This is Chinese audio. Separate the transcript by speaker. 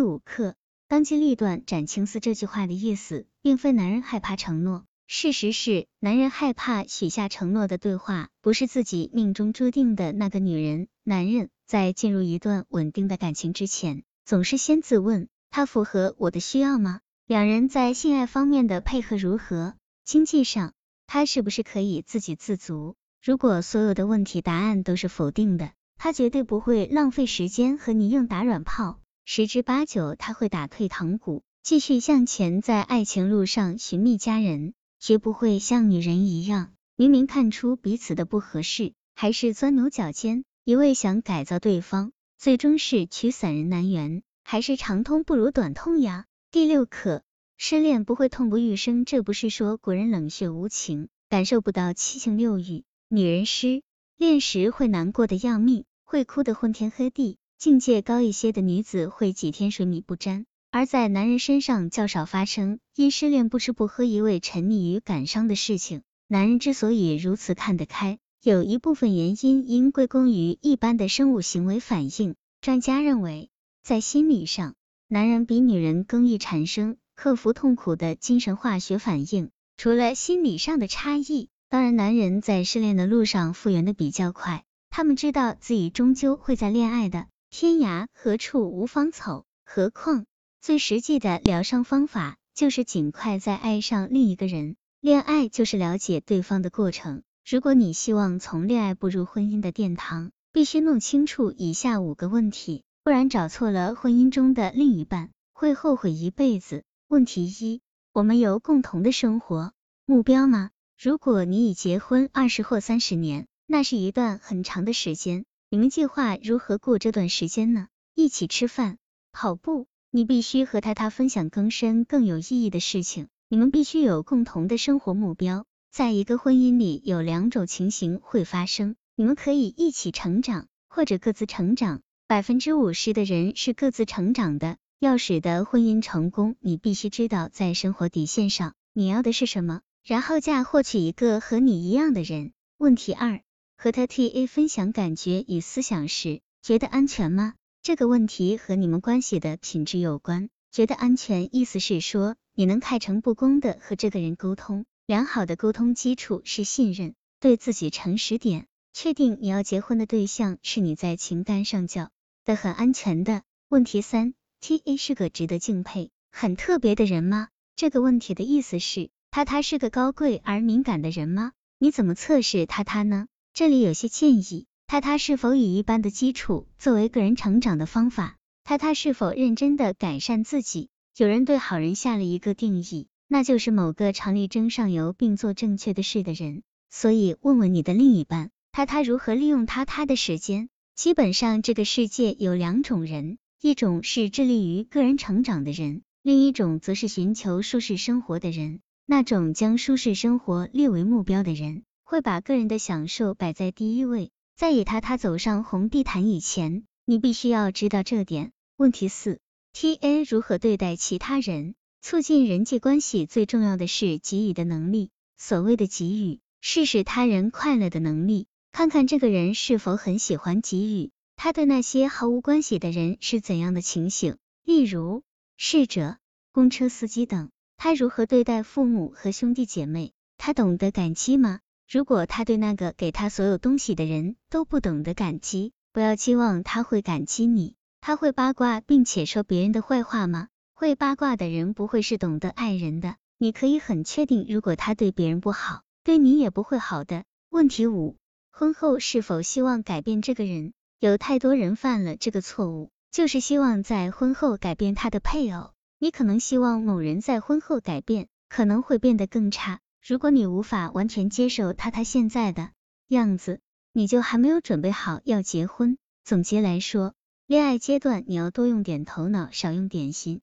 Speaker 1: 第五课。当机立断斩青丝这句话的意思，并非男人害怕承诺，事实是男人害怕许下承诺的对话不是自己命中注定的那个女人。男人在进入一段稳定的感情之前，总是先自问：他符合我的需要吗？两人在性爱方面的配合如何？经济上，他是不是可以自给自足？如果所有的问题答案都是否定的，他绝对不会浪费时间和你硬打软炮。十之八九，他会打退堂鼓，继续向前，在爱情路上寻觅佳人，绝不会像女人一样，明明看出彼此的不合适，还是钻牛角尖，一味想改造对方，最终是取散人难圆，还是长痛不如短痛呀？第六课，失恋不会痛不欲生，这不是说古人冷血无情，感受不到七情六欲，女人失恋时会难过的要命，会哭得昏天黑地。境界高一些的女子会几天水米不沾，而在男人身上较少发生。因失恋不吃不喝，一味沉溺于感伤的事情。男人之所以如此看得开，有一部分原因应归功于一般的生物行为反应。专家认为，在心理上，男人比女人更易产生克服痛苦的精神化学反应。除了心理上的差异，当然，男人在失恋的路上复原的比较快，他们知道自己终究会在恋爱的。天涯何处无芳草，何况最实际的疗伤方法就是尽快再爱上另一个人。恋爱就是了解对方的过程。如果你希望从恋爱步入婚姻的殿堂，必须弄清楚以下五个问题，不然找错了婚姻中的另一半，会后悔一辈子。问题一：我们有共同的生活目标吗？如果你已结婚二十或三十年，那是一段很长的时间。你们计划如何过这段时间呢？一起吃饭、跑步，你必须和他他分享更深更有意义的事情。你们必须有共同的生活目标。在一个婚姻里，有两种情形会发生：你们可以一起成长，或者各自成长。百分之五十的人是各自成长的。要使得婚姻成功，你必须知道在生活底线上你要的是什么，然后嫁或娶一个和你一样的人。问题二。和他 T A 分享感觉与思想时，觉得安全吗？这个问题和你们关系的品质有关。觉得安全，意思是说你能开诚布公的和这个人沟通。良好的沟通基础是信任，对自己诚实点，确定你要结婚的对象是你在情感上叫的很安全的。问题三，T A 是个值得敬佩、很特别的人吗？这个问题的意思是，他他是个高贵而敏感的人吗？你怎么测试他他呢？这里有些建议，他他是否以一般的基础作为个人成长的方法？他他是否认真的改善自己？有人对好人下了一个定义，那就是某个常力争上游并做正确的事的人。所以问问你的另一半，他他如何利用他他的时间？基本上这个世界有两种人，一种是致力于个人成长的人，另一种则是寻求舒适生活的人。那种将舒适生活列为目标的人。会把个人的享受摆在第一位，在以他他走上红地毯以前，你必须要知道这点。问题四，T A 如何对待其他人？促进人际关系最重要的是给予的能力。所谓的给予，是使他人快乐的能力。看看这个人是否很喜欢给予，他对那些毫无关系的人是怎样的情形？例如侍者、公车司机等。他如何对待父母和兄弟姐妹？他懂得感激吗？如果他对那个给他所有东西的人都不懂得感激，不要期望他会感激你。他会八卦并且说别人的坏话吗？会八卦的人不会是懂得爱人的。你可以很确定，如果他对别人不好，对你也不会好的。问题五：婚后是否希望改变这个人？有太多人犯了这个错误，就是希望在婚后改变他的配偶。你可能希望某人在婚后改变，可能会变得更差。如果你无法完全接受他他现在的样子，你就还没有准备好要结婚。总结来说，恋爱阶段你要多用点头脑，少用点心。